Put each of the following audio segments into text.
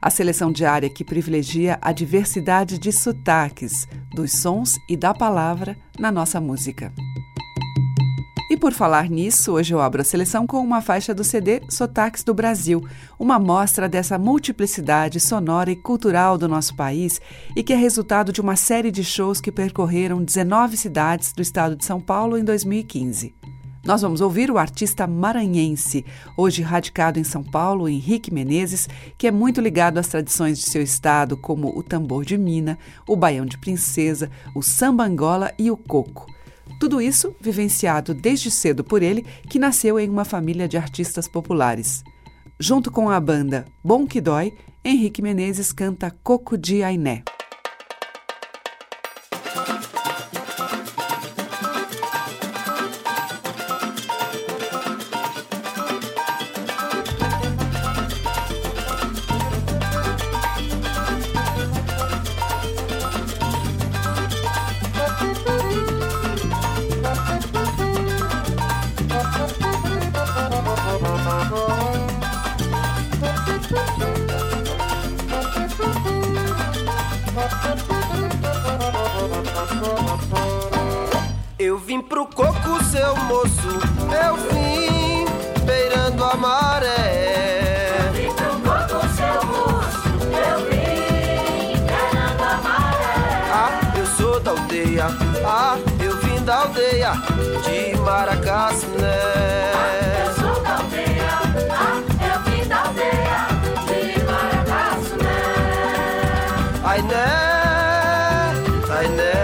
a seleção diária que privilegia a diversidade de sotaques, dos sons e da palavra na nossa música. E por falar nisso, hoje eu abro a seleção com uma faixa do CD Sotaques do Brasil, uma mostra dessa multiplicidade sonora e cultural do nosso país e que é resultado de uma série de shows que percorreram 19 cidades do estado de São Paulo em 2015. Nós vamos ouvir o artista maranhense, hoje radicado em São Paulo, Henrique Menezes, que é muito ligado às tradições de seu estado, como o tambor de mina, o baião de princesa, o samba angola e o coco. Tudo isso vivenciado desde cedo por ele, que nasceu em uma família de artistas populares. Junto com a banda Bom Que Dói, Henrique Menezes canta Coco de Ainé. Eu vim pro coco, seu moço, eu vim beirando a maré. Eu vim pro coco, seu moço, eu vim beirando a maré. Ah, eu sou da aldeia, ah, eu vim da aldeia de Maracaciné. Ah, eu sou da aldeia, ah, eu vim da aldeia de Maracaciné. Ai, né, ai, né,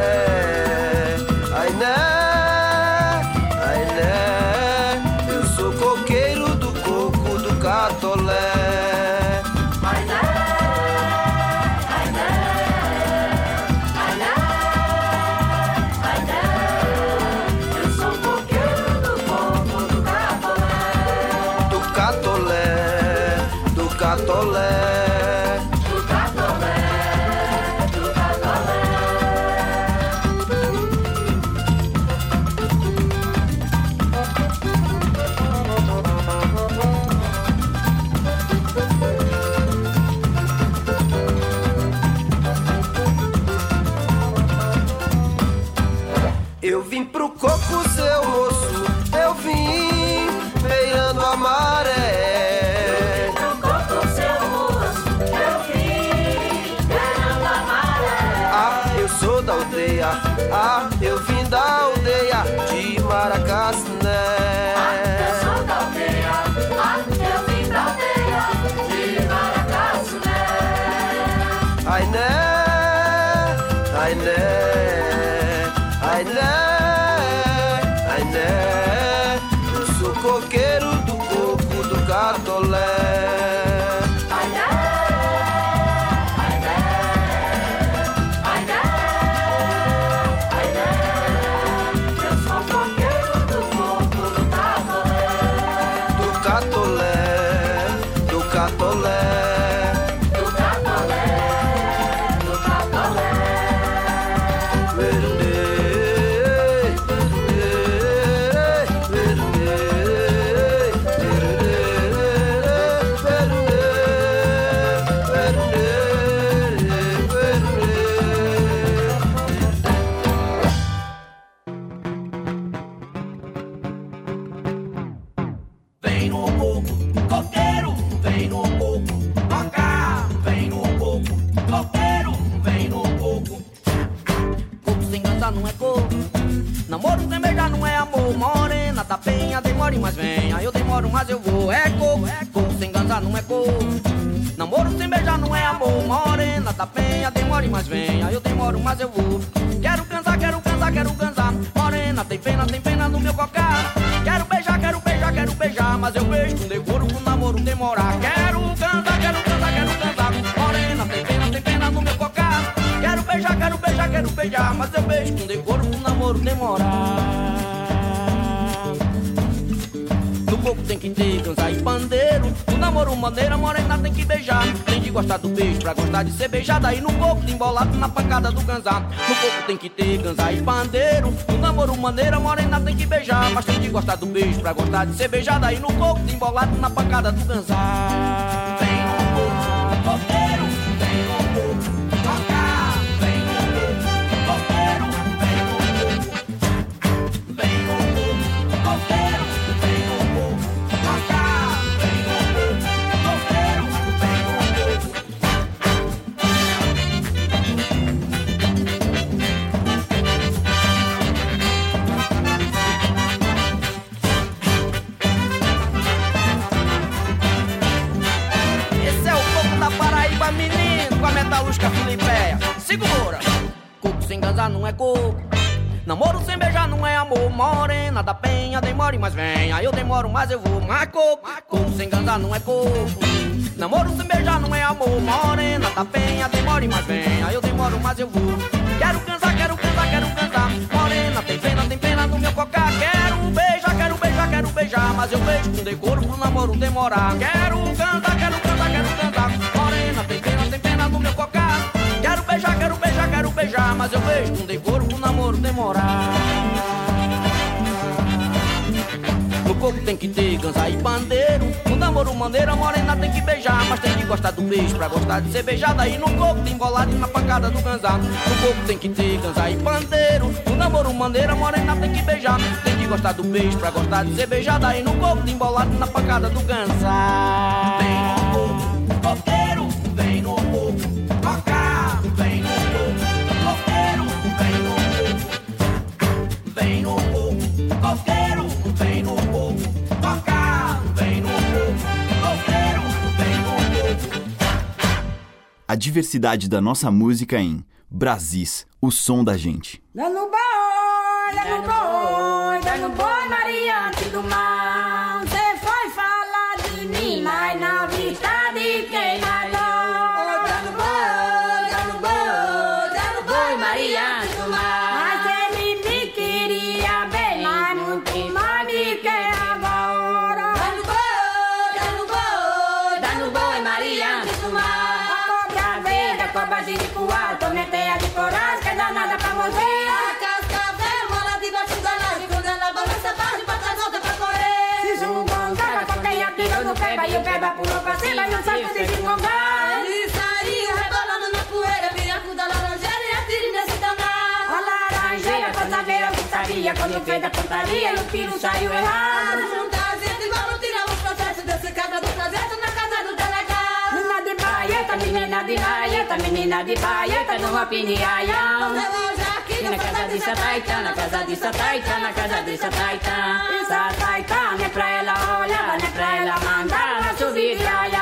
né, ai, né, ai, demore, mas venha. Eu demoro, mas eu vou. É coco, é coco, sem ganza não é coco. Namoro sem beijar não é amor. Morena da penha, demore, mas venha. Eu demoro, mas eu vou. Quero cansar, quero cansar, quero cansar. Morena, tem pena, tem pena no meu cocar. Quero beijar, quero beijar, quero beijar. Mas eu beijo com decoro, com namoro demorar. Quero cansar, quero cansar, quero cansar. Morena, tem pena, tem pena no meu cocar. Quero beijar, quero beijar, quero beijar. Mas eu beijo com decoro, com namoro demorar. Que ter e pandeiro. No namoro maneira, morena tem que beijar. Tem de gostar do beijo pra gostar de ser beijada. E no coco tem embolado na pancada do ganzá. No coco tem que ter ganza e pandeiro. No namoro maneira, morena tem que beijar. Mas tem de gostar do beijo pra gostar de ser beijada. E no coco tem embolado na pancada do ganzá. É coco. Namoro sem beijar não é amor. Morena da penha, demore, mas venha. Eu demoro, mas eu vou. Mas coco, coco sem ganzar não é coco. Namoro sem beijar não é amor. Morena da penha, demore, mas venha. Eu demoro, mas eu vou. Quero cansar, quero cansar, quero cansar. Morena, tem pena, tem pena no meu cocá. Quero beijar, quero beijar, quero beijar. Mas eu beijo com decoro pro namoro demorar. Quero cantar, quero cantar, quero cantar. Beijar. Mas eu beijo com decoro pro namoro demorar. No coco tem que ter ganza e pandeiro. No namoro maneira, morena tem que beijar. Mas tem que gostar do beijo pra gostar de ser beijada. E no coco tem embolado e na pancada do ganzá. No coco tem que ter ganza e pandeiro. No namoro maneira, morena tem que beijar. Tem que gostar do beijo pra gostar de ser beijada. E no coco tem embolado e na pancada do ganzá. Vem no Vem no vem no. Vem no vem no. A diversidade da nossa música em Brasis, o som da gente. Dando boi, dando boi, dando boi, quando fez a pontaria e o tiro saiu errado. Juntar gente, vamos tirar os processos desse cabra do projeto na casa do delegado. Menina de baieta, menina de baieta, menina de baieta, numa piniaião. E na casa de Sataitã, na casa de Sataitã, na casa de Sataitã. Sataitã, não é pra ela olhar, não é pra ela mandar, na subir de aião.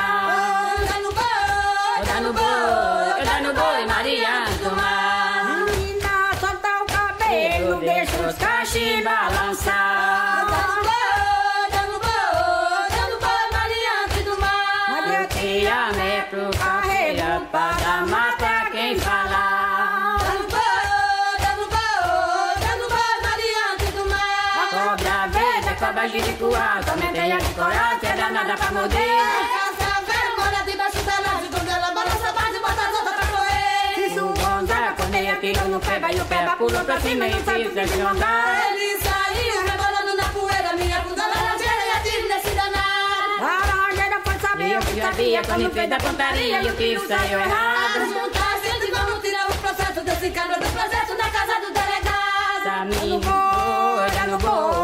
A cobra jiricuá, também tem a de coral, que é danada pra morder. A casa velha mora debaixo da laje, quando ela balança, bate, bota as outras pra correr. Se zungonda, quando ela tirou no peba e o peba pulou pra cima e se zungonda. Ele saiu rebolando na poeira, minha bunda laranjeira e atire nesse danado. Laranjeira foi saber o que sabia, quando fez da pontaria e o tiro saiu errado. Juntar gente, vamos tirar os processos desse cabra do projeto na casa do delegado. Boi, dá no boi,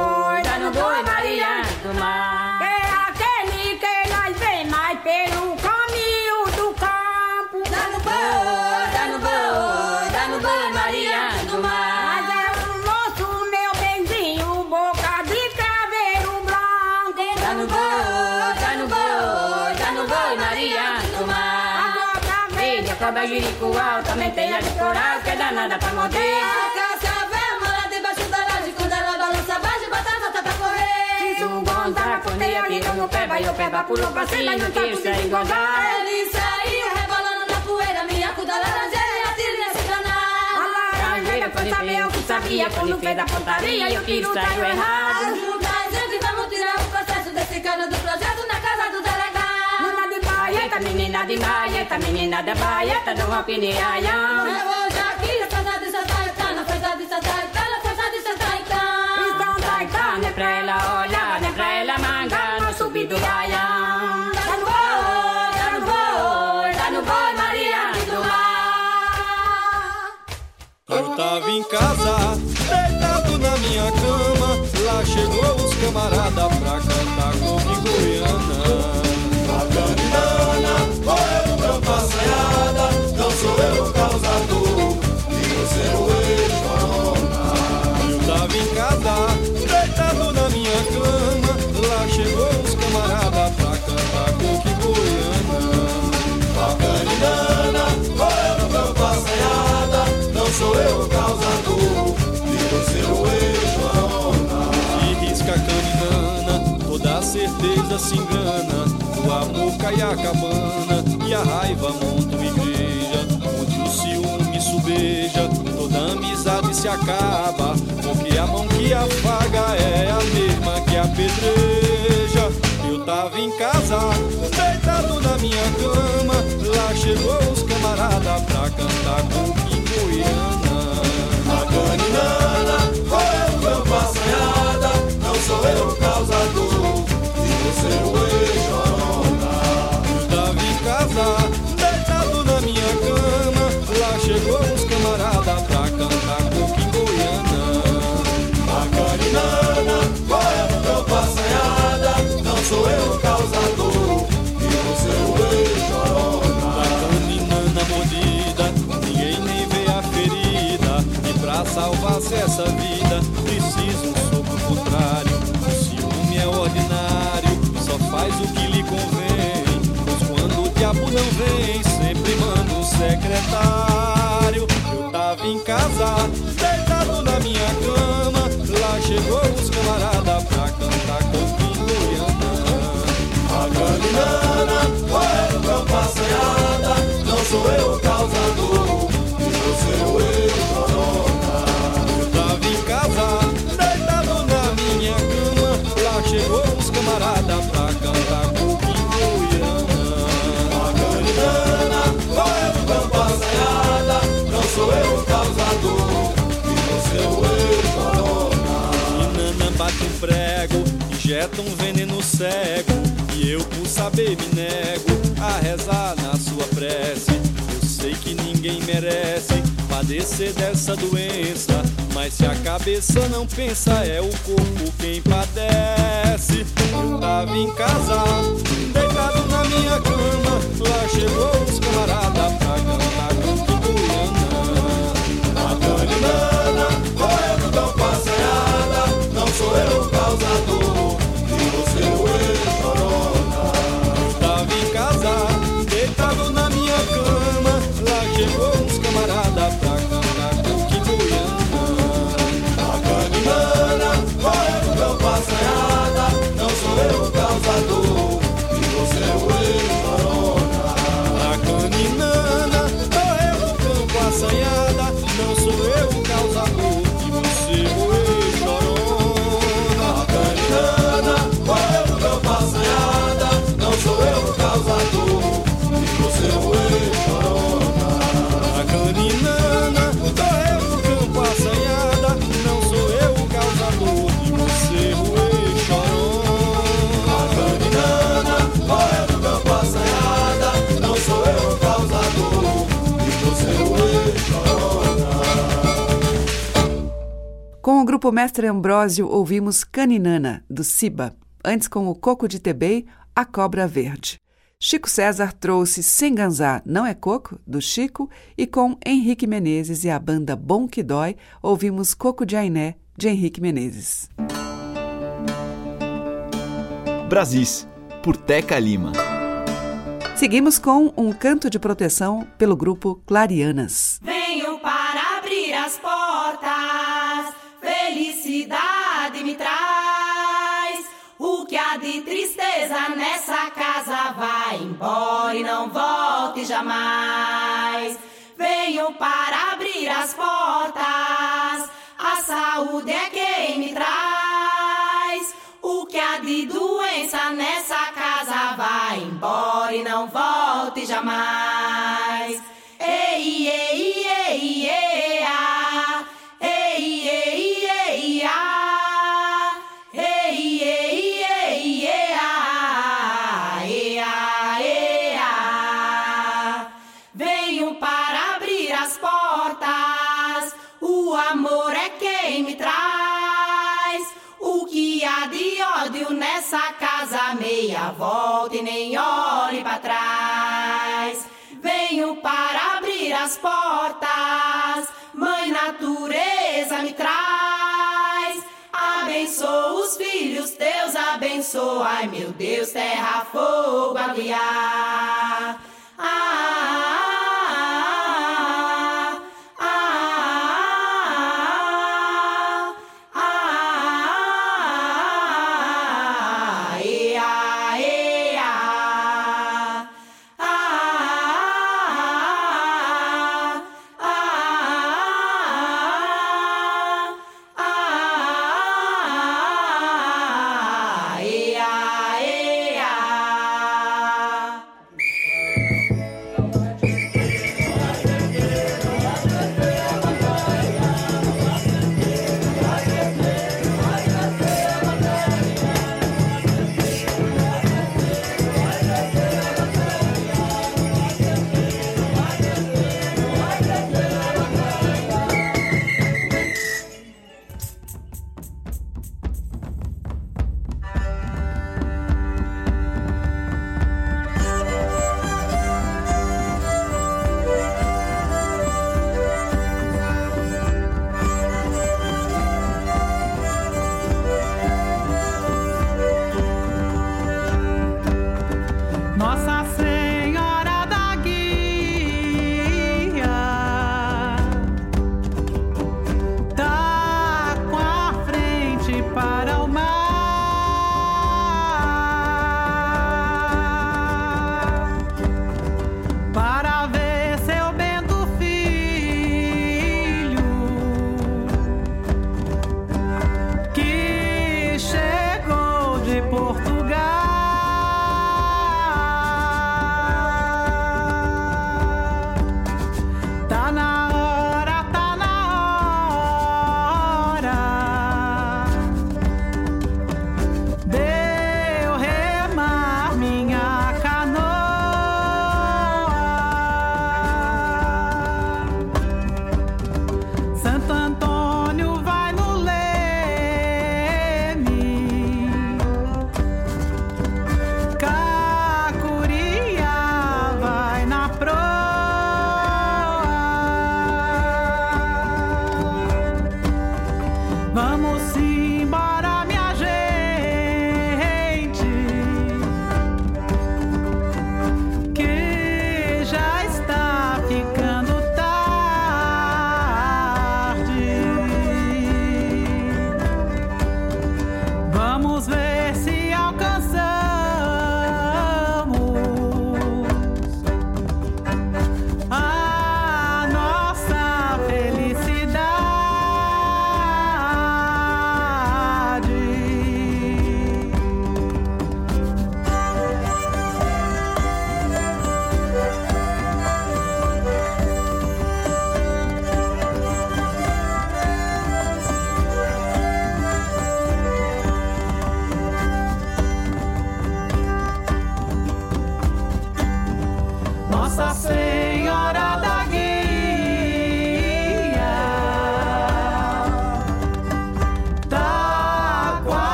jiricuá, também tem a de coral, que é danada pra morder. A cascavel mora debaixo da laje, quando ela balança, bate, bota a volta pra correr. Zungonda, quando ela tirou no peba e o peba pulou pra cima e o tiro saiu gongar. Ele saiu rebolando na poeira, minha da laranjeira e atire nesse danado. A laranjeira, queria saber o que sabia quando fez a pontaria e o tiro saiu errado. Juntar gente, vamos tirar o processo desse cano do projeto na casa do delegado. Menina de baieta, menina de baieta, menina de baieta, no rock de aião. Eu hoje aqui na festa de Santa Caetano, festa de Santa Caetano, festa de Santa Caetano. Então vai, tá, né pra ela olhar, né pra ela mangar no subir do baião. Tá tá tá Maria do mar. Eu tava em casa, deitado na minha cama. Lá chegou os camarada pra cantar comigo certeza se engana. O amor cai a cabana e a raiva monta uma igreja. Onde o ciúme subeja, toda amizade se acaba. Porque a mão que afaga é a mesma que apedreja. Eu tava em casa, deitado na minha cama. Lá chegou os camarada pra cantar com Goiana. A caninana, foi sou eu o causador, você o ex-corona. Eu tava em casa, deitado na minha cama. Lá chegou os camarada pra cantar com Goiana. A caninana, foi o meu passeada. Não sou eu o causador, e. E salvar-se essa vida, faz o que lhe convém. Pois quando o diabo não vem, sempre manda o secretário. Eu tava em casa, deitado na minha cama. Lá chegou os camarada injeta um veneno cego. E eu, por saber, me nego a rezar na sua prece. Eu sei que ninguém merece padecer dessa doença. Mas se a cabeça não pensa, é o corpo quem padece. Eu tava em casa, deitado na minha cama. Lá chegou os camarada pra cantar com Goiana. A caninana, no meu passeada. Não sou eu o causador, grupo Mestre Ambrósio, ouvimos Caninana, do Ciba. Antes, com o Coco de Tebei, A Cobra Verde. Chico César trouxe Sem Ganzar Não é Coco, do Chico, e com Henrique Menezes e a banda Bom Que Dói, ouvimos Coco de Ainé, de Henrique Menezes. Brasis, por Teca Lima. Seguimos com um canto de proteção pelo grupo Clarianas. Venho para abrir as portas, embora e não volte jamais. Venho para abrir as portas, saúde é quem me traz. O que há de doença nessa casa vai embora e não volte jamais. Meia volta e nem olhe para trás. Venho para abrir as portas. Mãe natureza me traz. Abençoa os filhos teus, abençoa, ai meu Deus, terra, fogo, água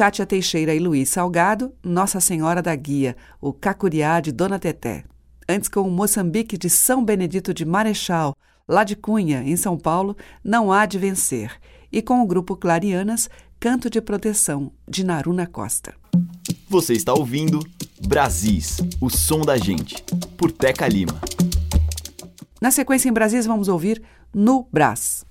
Cátia Teixeira e Luiz Salgado, Nossa Senhora da Guia, o Cacuriá de Dona Teté. Antes com o Moçambique de São Benedito de Marechal, lá de Cunha, em São Paulo, Não Há de Vencer. E com o grupo Clarianas, Canto de Proteção, de Naruna Costa. Você está ouvindo Brasis, o som da gente, por Teca Lima. Na sequência em Brasis, vamos ouvir No Brás.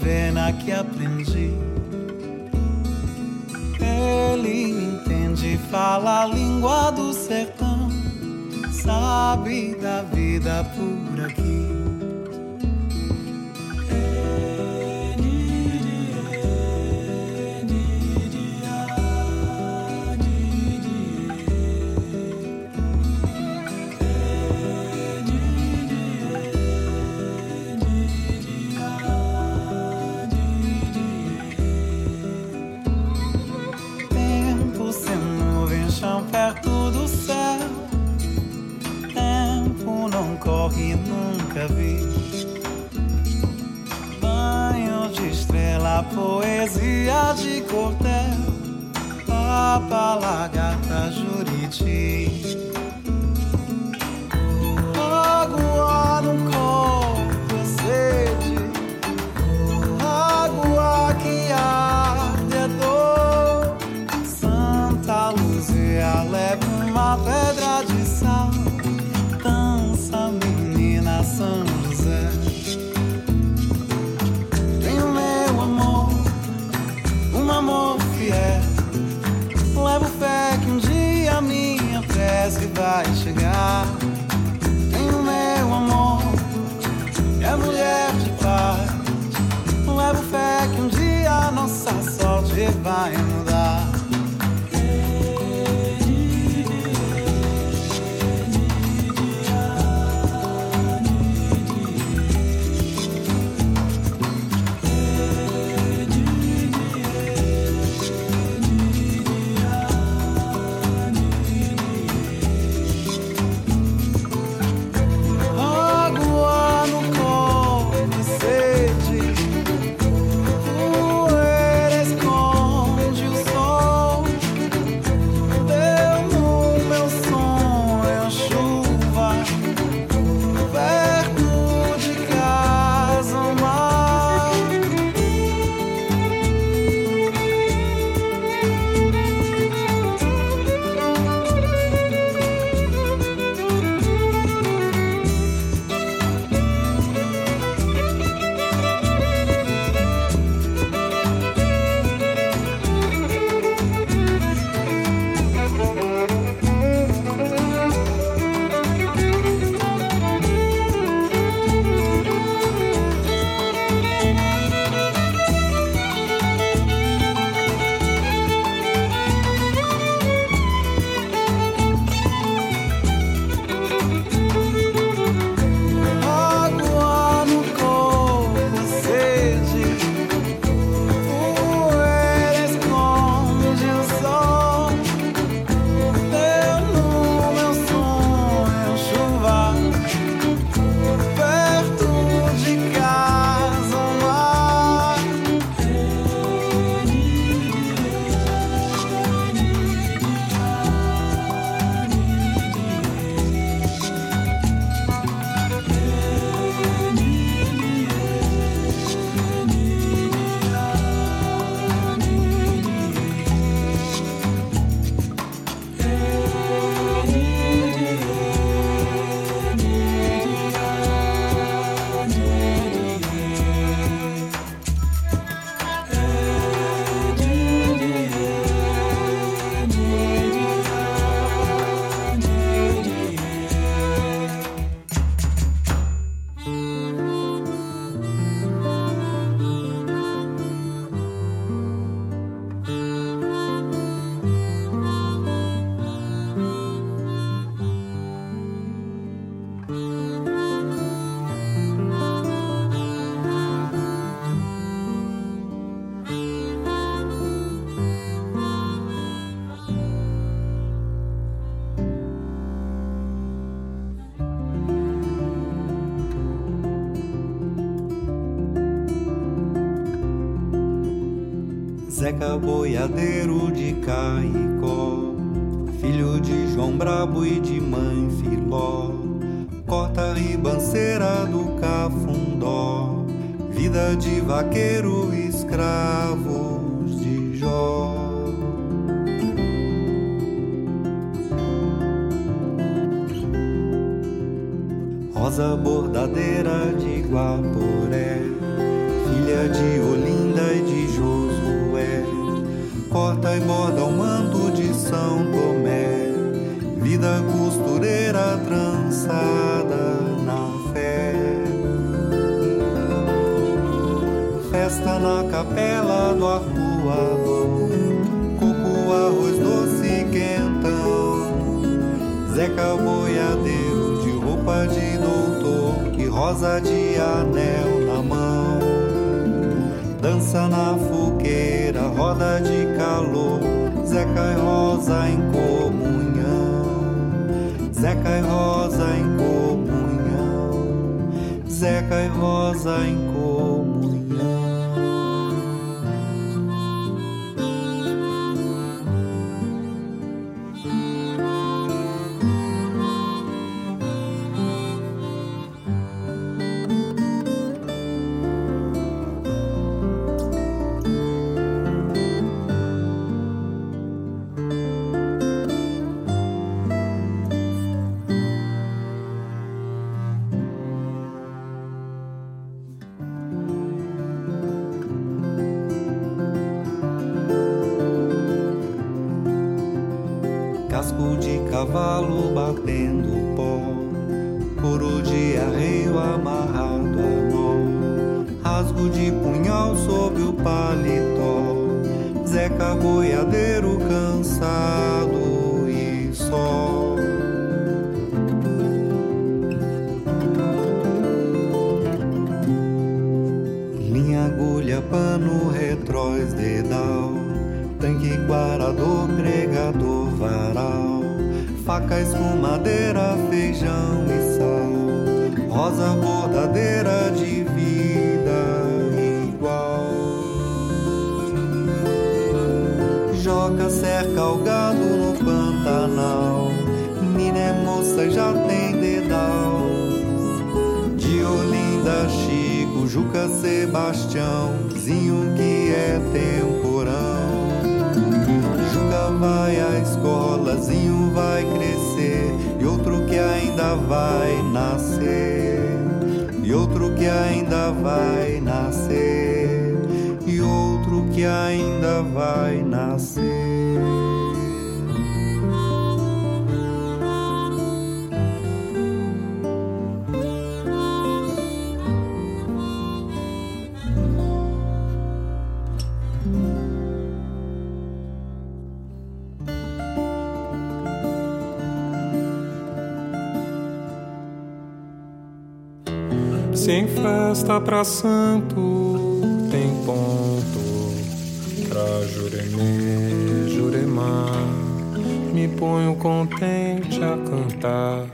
Novena que aprendi. Ele entende, fala a língua do sertão. Sabe da vida por aqui. Nunca. Banho de estrela, poesia de cordel. Papa, lagarta, juriti. Água no Zeca boiadeiro de Caicó, filho de João Brabo e de mãe Filó, corta ribanceira do Cafundó, vida de vaqueiro escravos de Jó. Rosa bordadeira de Guaporé, filha de Olinda e de Josué, corta e borda o manto de São Tomé, vida costureira trançada na fé. Festa na capela do arpoador, coco, arroz doce quentão, Zeca boiadeiro de roupa de doutor e rosa de anel na mão. Dança na fogueira, roda de Rosa em comunhão. Zeca e Rosa em comunhão. Zeca e Rosa em comunhão. Casco de cavalo batendo pó, couro de arreio amarrado a nó, rasgo de punhal sob o paletó, Zeca boiadeiro cansado e só. Faca, escumadeira, feijão e sal, rosa bordadeira de vida igual. Joga, cerca o gado no Pantanal, mina é moça e já tem dedal. De Olinda, Chico, Juca, Sebastião, Zinho que é temporão. Vai à escola, Zinho vai crescer, ainda vai nascer, e outro que ainda vai nascer, e outro que ainda festa pra santo tem ponto pra Juremê, Juremar. Me ponho contente a cantar.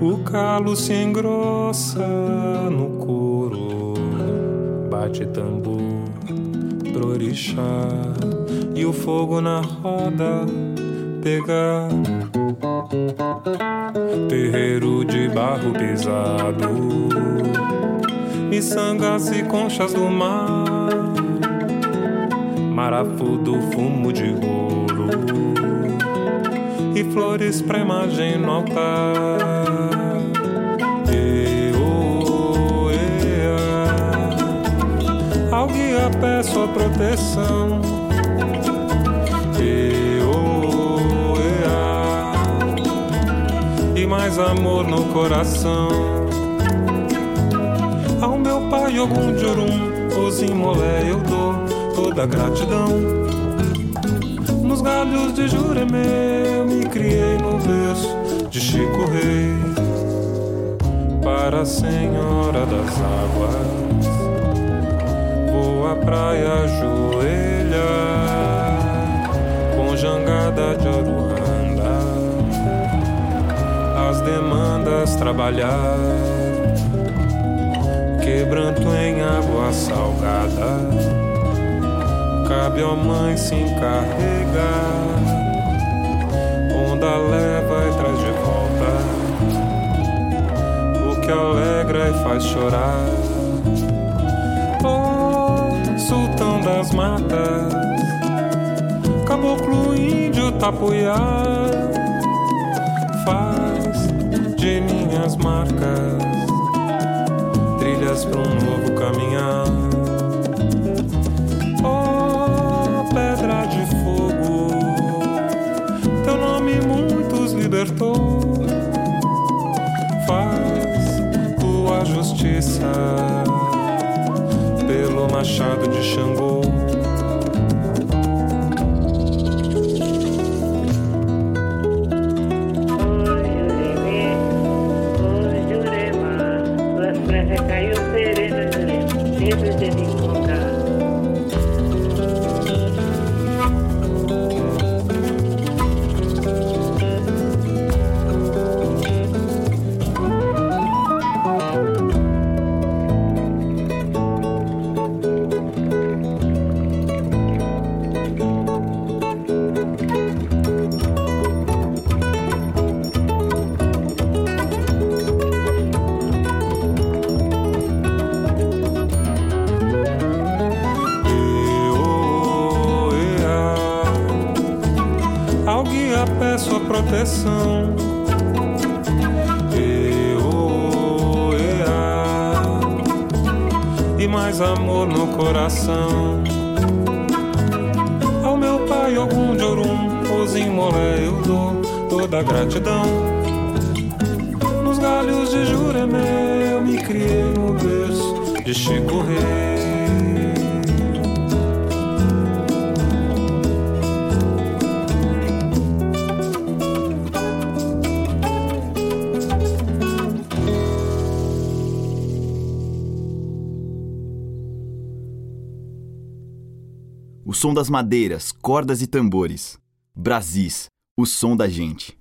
O calo se engrossa no couro, bate tambor pro orixá e o fogo na roda pegar. Terreiro de barro pesado, miçangas e conchas do mar, marafudo, fumo de ouro e flores pra imagem no altar. Oh, ea, Ao guia peço a proteção. Mais amor no coração. Ao meu pai algum de Orum, os eu dou toda a gratidão. Nos galhos de Juremê me criei no berço de Chico Rei Para a Senhora das Águas Vou à praia ajoelhar Com jangada de Aruanda demandas trabalhar. Quebranto em água salgada, cabe ao mãe se encarregar. Onda leva e traz de volta o que alegra e faz chorar. Oh, sultão das matas, caboclo índio tapuiá marcas trilhas para um novo caminhar. Oh, pedra de fogo, teu nome muitos libertou. Faz tua justiça pelo machado de Xangô. Proteção. E, oh, e, ah, e mais amor no coração. Ao meu pai, algum de Orum, Ozimolé, eu dou toda a gratidão. Nos galhos de Juremê, eu me criei no berço de Chico Rei. Som das madeiras, cordas e tambores. Brasis, o som da gente.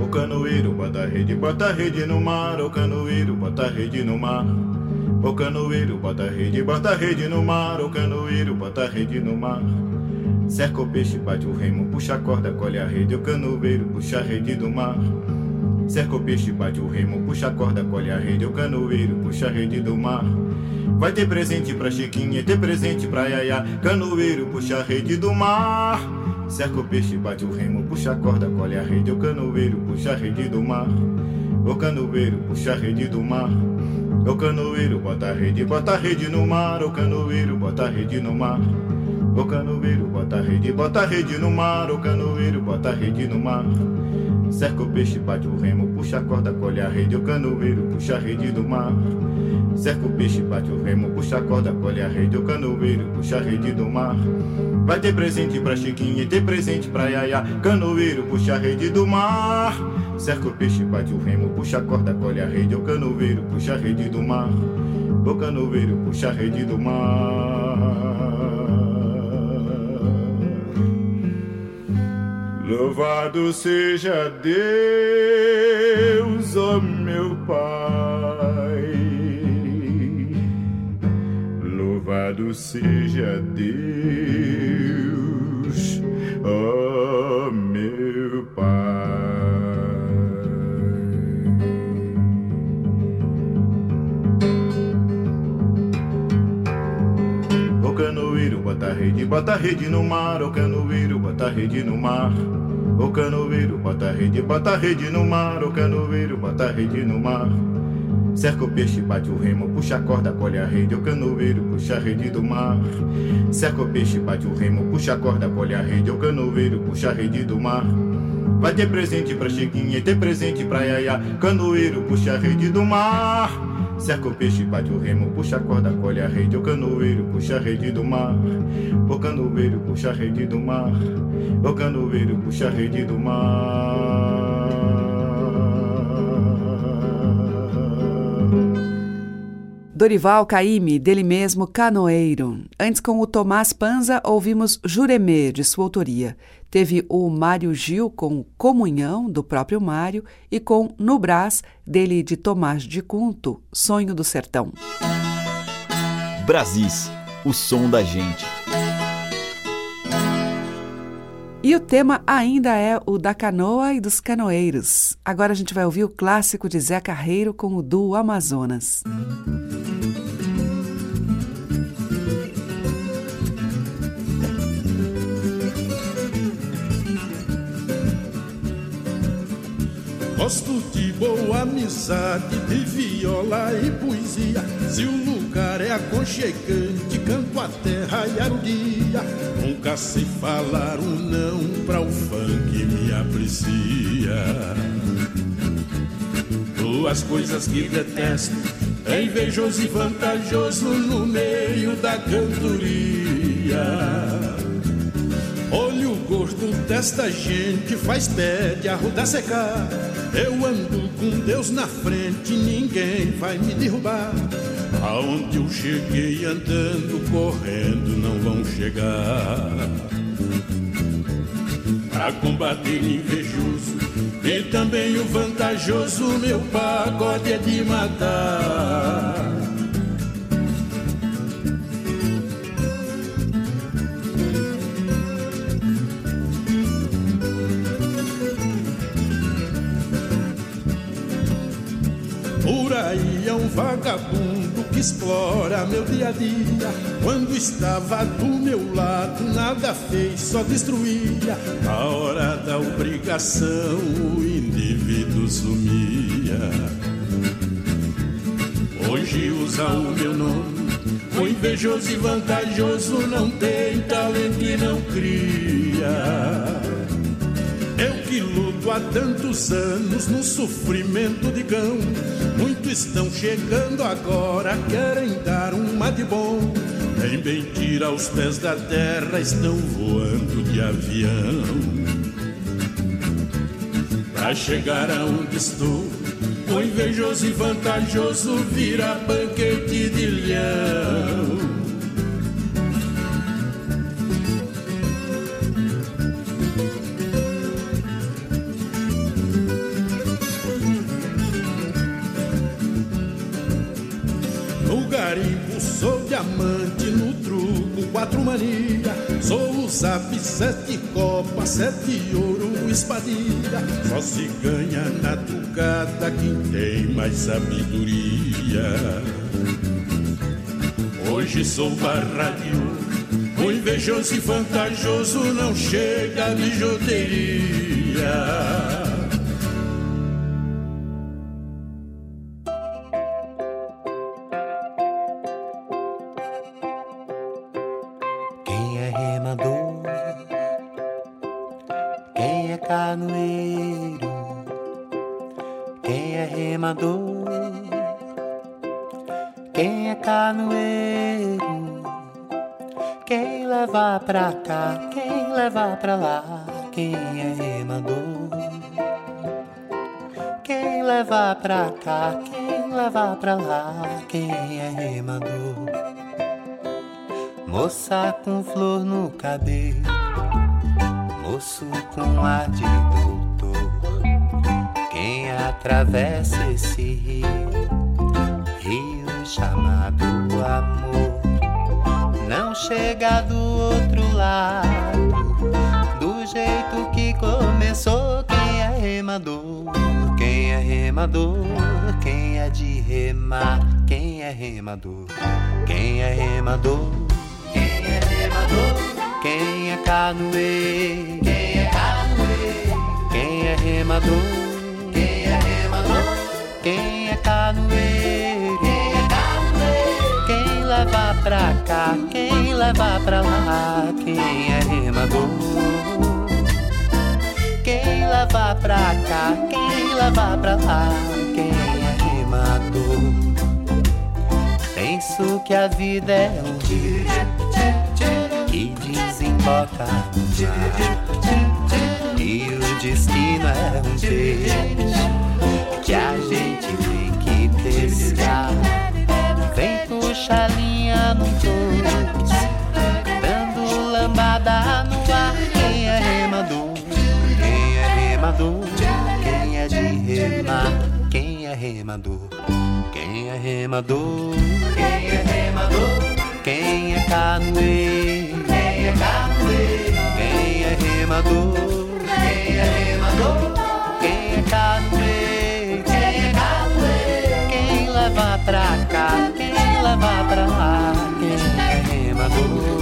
O canoeiro bota a rede, bota a rede no mar. O canoeiro bota a rede no mar. O canoeiro bota rede, bota rede no mar. O canoeiro bota rede no mar. Cerca o peixe, bate o remo, puxa a corda, colhe a rede. O canoeiro puxa a rede do mar. Cerca o peixe, bate o remo, puxa a corda, colhe a rede. O canoeiro puxa a rede do mar. Vai ter presente pra Chiquinha, ter presente pra Yaya. Canoeiro puxa a rede do mar. Cerca o peixe, bate o remo, puxa a corda, colhe a rede. O canoeiro puxa a rede do mar. O canoeiro puxa a rede do mar. O canoeiro bota a rede, bota a rede no mar. O canoeiro bota a rede no mar. O canoeiro bota a rede, bota a rede no mar. O canoeiro bota a rede no mar. Cerca o peixe, bate o remo, puxa a corda, colhe a rede. O canoeiro puxa a rede do mar. Cerca o peixe, bate o remo, puxa a corda, colhe a rede. O canoeiro puxa a rede do mar. Vai ter presente pra Chiquinha e ter presente pra Yaya. Canoeiro puxa a rede do mar. Cerca o peixe, bate o remo, puxa a corda, colhe a rede. O canoeiro puxa a rede do mar. O canoeiro puxa a rede do mar. Louvado seja Deus, ó meu Pai. Louvado seja Deus, ó meu Pai. O canoeiro bota rede, bota rede no mar. O canoeiro bota rede no mar. O canoeiro bota rede, bota rede no mar. O canoeiro bota rede no mar. Cerca o peixe, bate o remo, puxa a corda, colhe a rede. O canoeiro puxa a rede do mar. Cerca o peixe, bate o remo, puxa a corda, colhe a rede. O canoeiro puxa a rede do mar. Vai ter presente pra Chiquinha ter presente pra Yaya. Canoeiro puxa a rede do mar. Cerca o peixe, bate o remo, puxa a corda, colhe a rede. O canoeiro puxa a rede do mar. O canoeiro puxa a rede do mar. O canoeiro puxa a rede do mar. Dorival Caymmi, dele mesmo Canoeiro. Antes, com o Tomás Panza, ouvimos Juremê, de sua autoria. Teve o Mário Gil com Comunhão, do próprio Mário, e com No Brás, dele de Tomás de Cunto, Sonho do Sertão. Brasis, o som da gente. E o tema ainda é o da canoa e dos canoeiros. Agora a gente vai ouvir o clássico de Zé Carreiro com o duo Amazonas. Gosto de boa amizade, de viola e poesia. Se o lugar é aconchegante, canto a terra e dia. Nunca sei falar um não pra o funk me aprecia. Duas coisas que detesto, é invejoso e vantajoso no meio da cantoria. Gordo desta gente faz pé de arruda secar. Eu ando com Deus na frente, ninguém vai me derrubar. Aonde eu cheguei andando, correndo, não vão chegar. Pra combater o invejoso e também o vantajoso, meu pagode é de matar. Vagabundo que explora meu dia a dia. Quando estava do meu lado, nada fez, só destruía. Na hora da obrigação, o indivíduo sumia. Hoje usa o meu nome. O invejoso e vantajoso não tem talento e não cria. Que luto há tantos anos no sofrimento de cão. Muitos estão chegando agora, querem dar uma de bom. Nem bem tira os pés da terra, estão voando de avião. Pra chegar aonde estou, o invejoso e vantajoso vira banquete de leão. Diamante, no truco quatro mania. Sou o zap, sete copas, sete ouro, espadilha. Só se ganha na trucada quem tem mais sabedoria. Hoje sou barra de ouro, o invejoso e vantajoso não chega a bijuteria. Com flor no cabelo, moço com ar de doutor. Quem atravessa esse rio, rio chamado amor, não chega do outro lado, do jeito que começou. Quem é remador? Quem é remador? Quem é de remar? Quem é remador? Quem é remador? Quem é é canoeiro? Quem é canoeiro? Quem é remador? Quem é remador? Quem é canoeiro? Quem é canoeiro? Quem leva pra cá? Quem leva pra lá? Quem é remador? Quem leva pra cá? Quem leva pra lá? Quem é remador? Penso que a vida é um que mar. E o destino é um peixe que a gente tem que pescar. Vem puxa a linha no dois, dando lambada no ar. Quem é remador? Quem é remador? Quem é de remar? Quem é remador? Quem é remador? Quem é remador? Quem é canoeiro? É canoeiro? Quem é remador? Quem é remador? Quem é canoeiro? Quem é canoeiro? Quem leva pra cá? Quem leva pra lá? Quem é remador?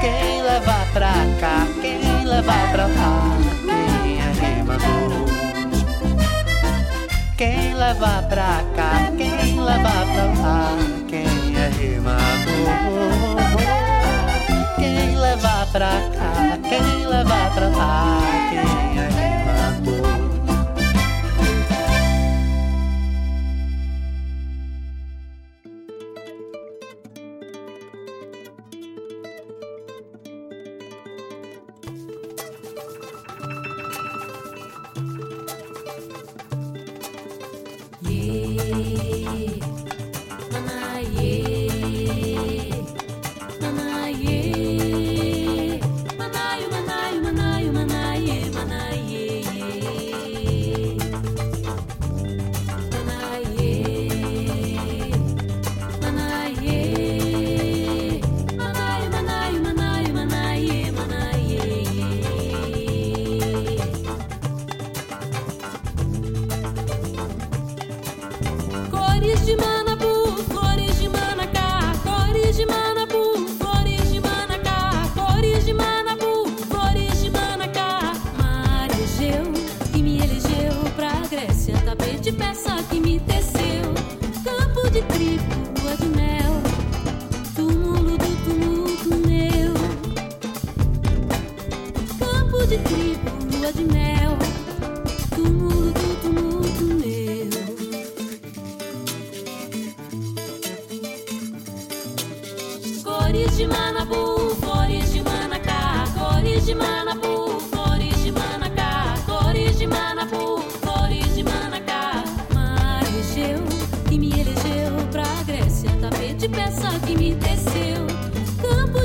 Quem leva pra cá? Quem leva pra lá? Quem é remador? Quem leva pra cá? Quem leva pra lá? Quem é remador? Pra cá? Quem leva pra lá?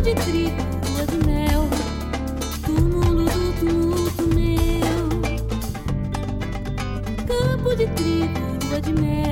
De trigo, lua de mel, túmulo do tumulto meu, campo de trigo, lua de mel,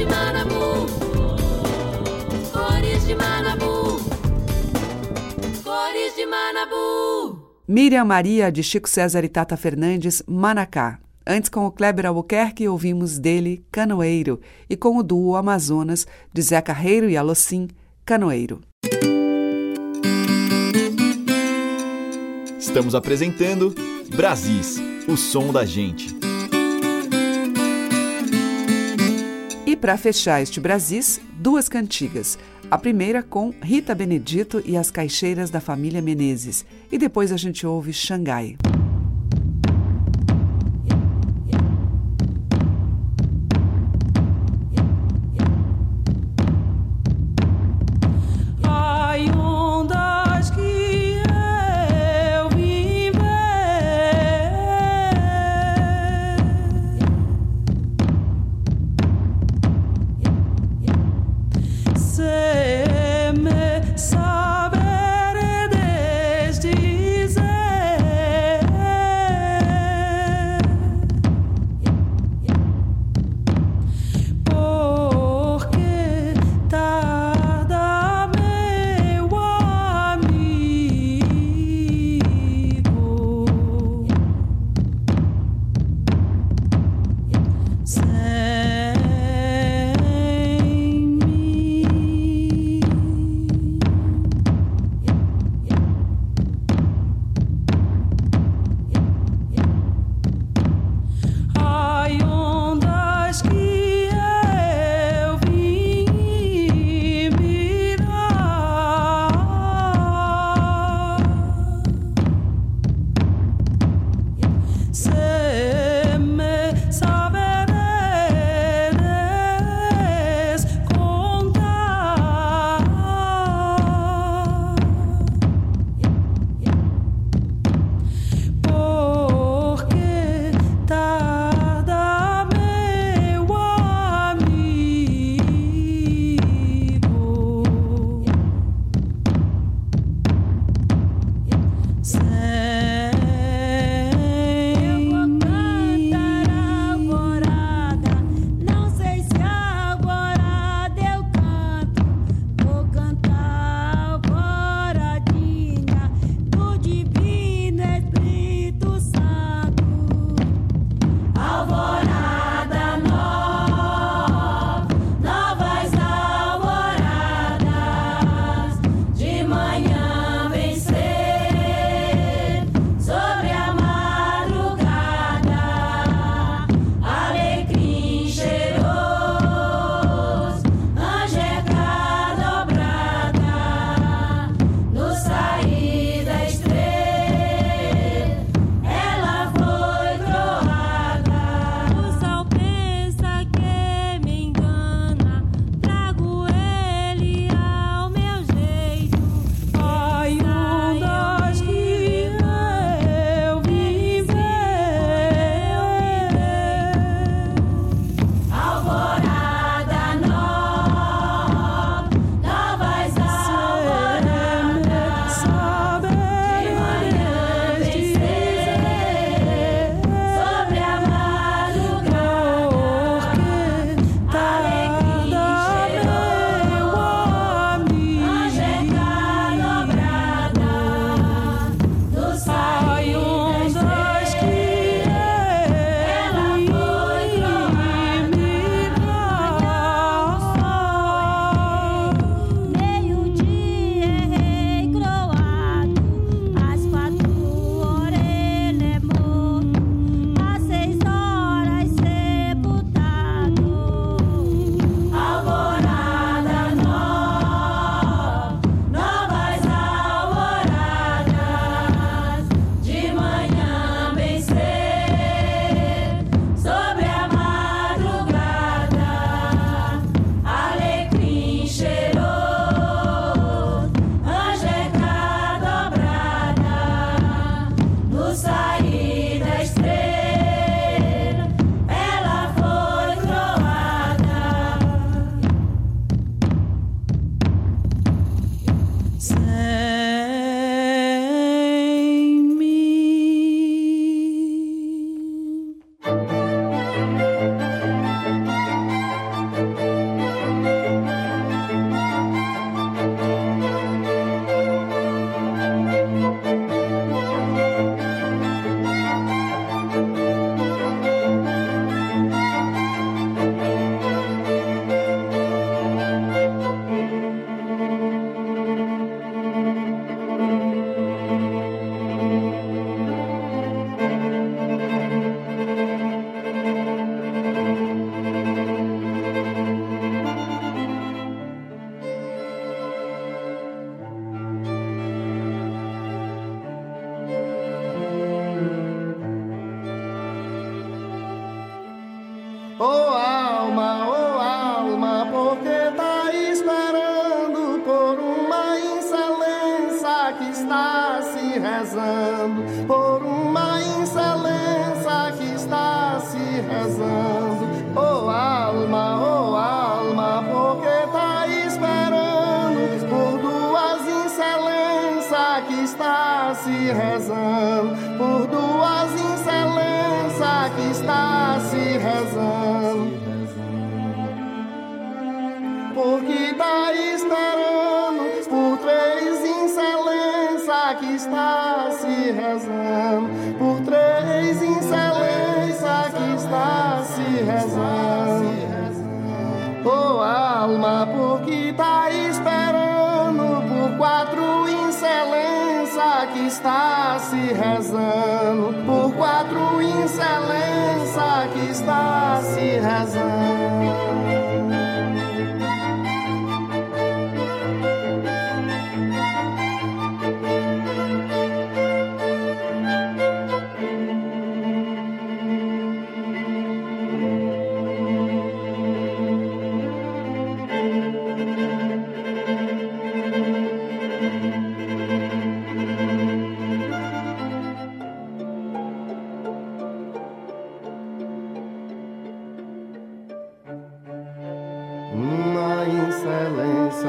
de Manabu. Cores de Manabu. Cores de Manabu. Miriam Maria, de Chico César e Tata Fernandes, Manacá. Antes, com o Kleber Albuquerque, ouvimos dele Canoeiro e com o duo Amazonas, de Zé Carreiro e Alocim, Canoeiro. Estamos apresentando Brasis, o som da gente. Para fechar este Brasis, duas cantigas. A primeira com Rita Benedito e as Caixeiras da família Menezes. E depois a gente ouve Xangai.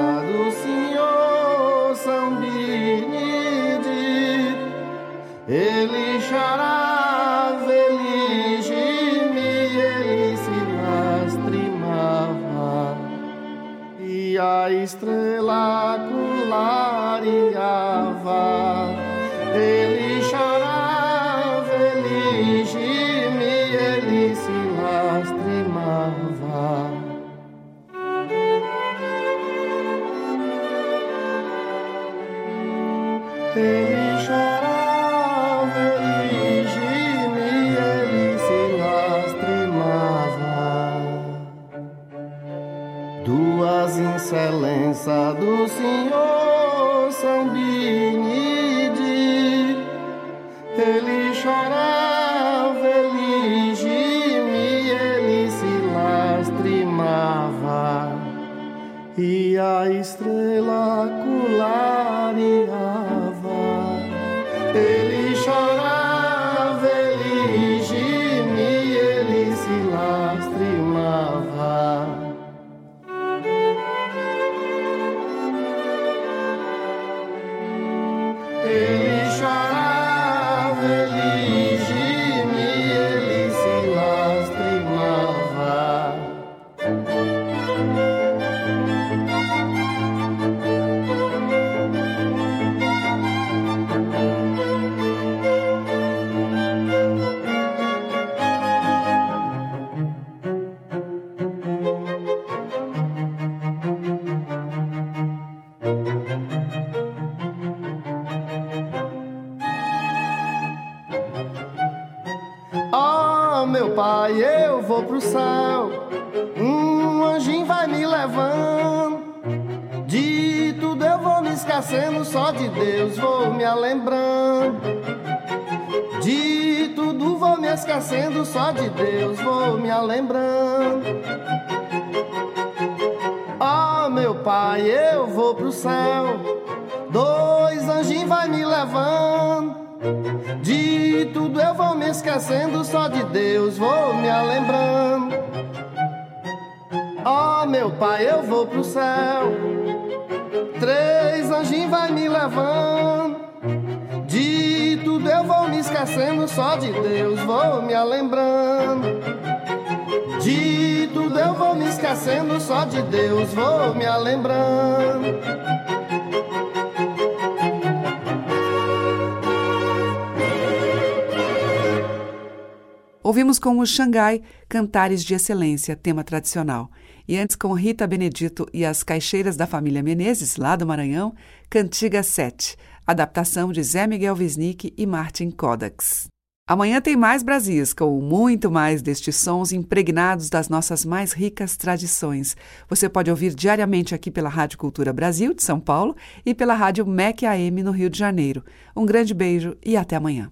Excelência do Senhor São Benedito, ele chorava, ele gemia, ele se lastrimava, e a estrela clareava. Meu pai, eu vou pro céu. Um anjinho vai me levando. De tudo eu vou me esquecendo, só de Deus vou me lembrando. De tudo vou me esquecendo, só de Deus vou me lembrando. Oh, meu pai, eu vou pro céu. De tudo eu vou me esquecendo, só de Deus vou me lembrando. Oh, meu pai, eu vou pro céu. Três anjinhos vai me levando. De tudo eu vou me esquecendo, só de Deus vou me lembrando. De tudo eu vou me esquecendo, só de Deus vou me lembrando. Ouvimos com o Xangai Cantares de Excelência, tema tradicional. E antes com Rita Benedito e as Caixeiras da Família Menezes, lá do Maranhão, Cantiga 7, adaptação de Zé Miguel Wisnik e Martin Kodaks. Amanhã tem mais Brasis, com muito mais destes sons impregnados das nossas mais ricas tradições. Você pode ouvir diariamente aqui pela Rádio Cultura Brasil, de São Paulo, e pela Rádio MEC AM, no Rio de Janeiro. Um grande beijo e até amanhã.